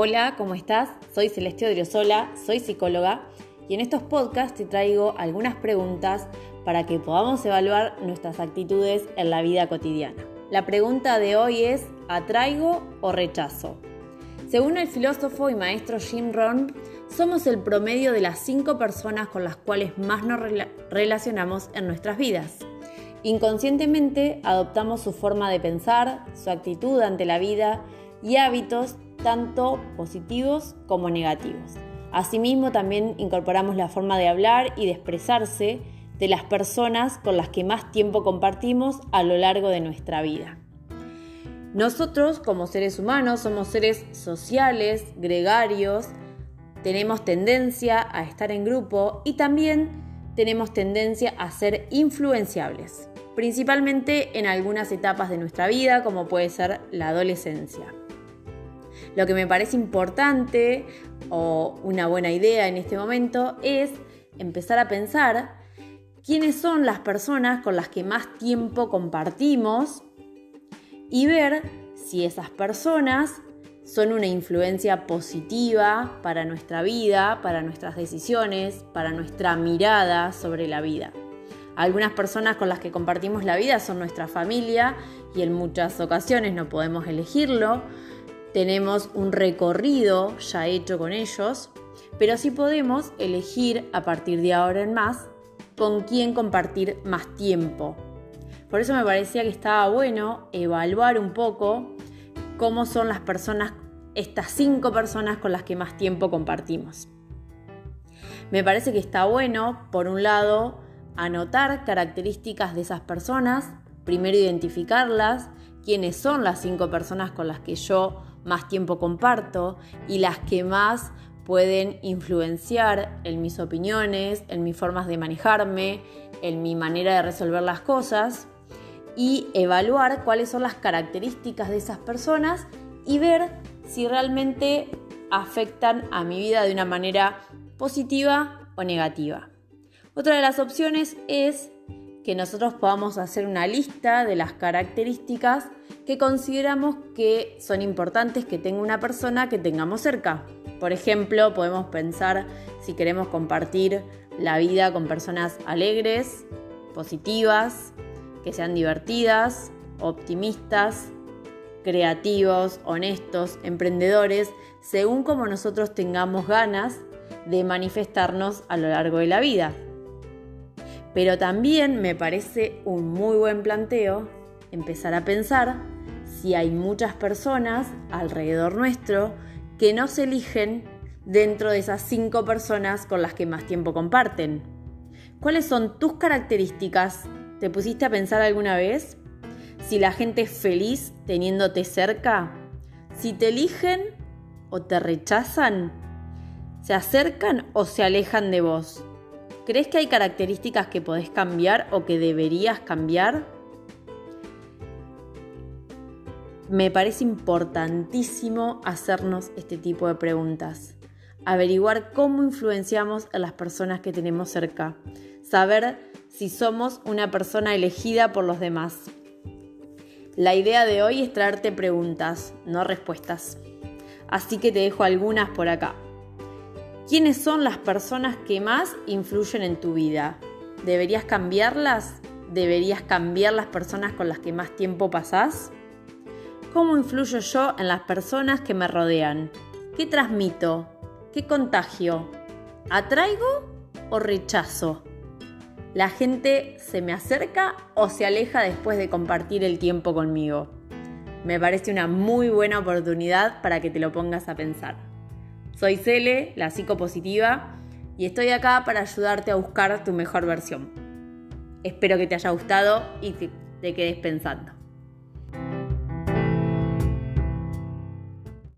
Hola, ¿cómo estás? Soy Celeste Odriozola, soy psicóloga y en estos podcasts te traigo algunas preguntas para que podamos evaluar nuestras actitudes en la vida cotidiana. La pregunta de hoy es, ¿atraigo o rechazo? Según el filósofo y maestro Jim Rohn, somos el promedio de las cinco personas con las cuales más nos relacionamos en nuestras vidas. Inconscientemente adoptamos su forma de pensar, su actitud ante la vida y hábitos tanto positivos como negativos. Asimismo, también incorporamos la forma de hablar y de expresarse de las personas con las que más tiempo compartimos a lo largo de nuestra vida. Nosotros, como seres humanos, somos seres sociales, gregarios, tenemos tendencia a estar en grupo y también tenemos tendencia a ser influenciables, principalmente en algunas etapas de nuestra vida, como puede ser la adolescencia. Lo que me parece importante o una buena idea en este momento es empezar a pensar quiénes son las personas con las que más tiempo compartimos y ver si esas personas son una influencia positiva para nuestra vida, para nuestras decisiones, para nuestra mirada sobre la vida. Algunas personas con las que compartimos la vida son nuestra familia y en muchas ocasiones no podemos elegirlo tenemos un recorrido ya hecho con ellos, pero sí podemos elegir a partir de ahora en más con quién compartir más tiempo. Por eso me parecía que estaba bueno evaluar un poco cómo son las personas, estas cinco personas con las que más tiempo compartimos. Me parece que está bueno, por un lado, anotar características de esas personas, primero identificarlas, quiénes son las cinco personas con las que yo más tiempo comparto y las que más pueden influenciar en mis opiniones, en mis formas de manejarme, en mi manera de resolver las cosas y evaluar cuáles son las características de esas personas y ver si realmente afectan a mi vida de una manera positiva o negativa. Otra de las opciones es que nosotros podamos hacer una lista de las características que consideramos que son importantes que tenga una persona que tengamos cerca. Por ejemplo, podemos pensar si queremos compartir la vida con personas alegres, positivas, que sean divertidas, optimistas, creativos, honestos, emprendedores, según como nosotros tengamos ganas de manifestarnos a lo largo de la vida. Pero también me parece un muy buen planteo empezar a pensar si hay muchas personas alrededor nuestro que no se eligen dentro de esas cinco personas con las que más tiempo comparten. ¿Cuáles son tus características? ¿Te pusiste a pensar alguna vez? Si la gente es feliz teniéndote cerca, si te eligen o te rechazan, se acercan o se alejan de vos. ¿Crees que hay características que podés cambiar o que deberías cambiar? Me parece importantísimo hacernos este tipo de preguntas. Averiguar cómo influenciamos a las personas que tenemos cerca. Saber si somos una persona elegida por los demás. La idea de hoy es traerte preguntas, no respuestas. Así que te dejo algunas por acá. ¿Quiénes son las personas que más influyen en tu vida? ¿Deberías cambiarlas? ¿Deberías cambiar las personas con las que más tiempo pasás? ¿Cómo influyo yo en las personas que me rodean? ¿Qué transmito? ¿Qué contagio? ¿Atraigo o rechazo? ¿La gente se me acerca o se aleja después de compartir el tiempo conmigo? Me parece una muy buena oportunidad para que te lo pongas a pensar. Soy Cele, la psicopositiva, y estoy acá para ayudarte a buscar tu mejor versión. Espero que te haya gustado y que te quedes pensando.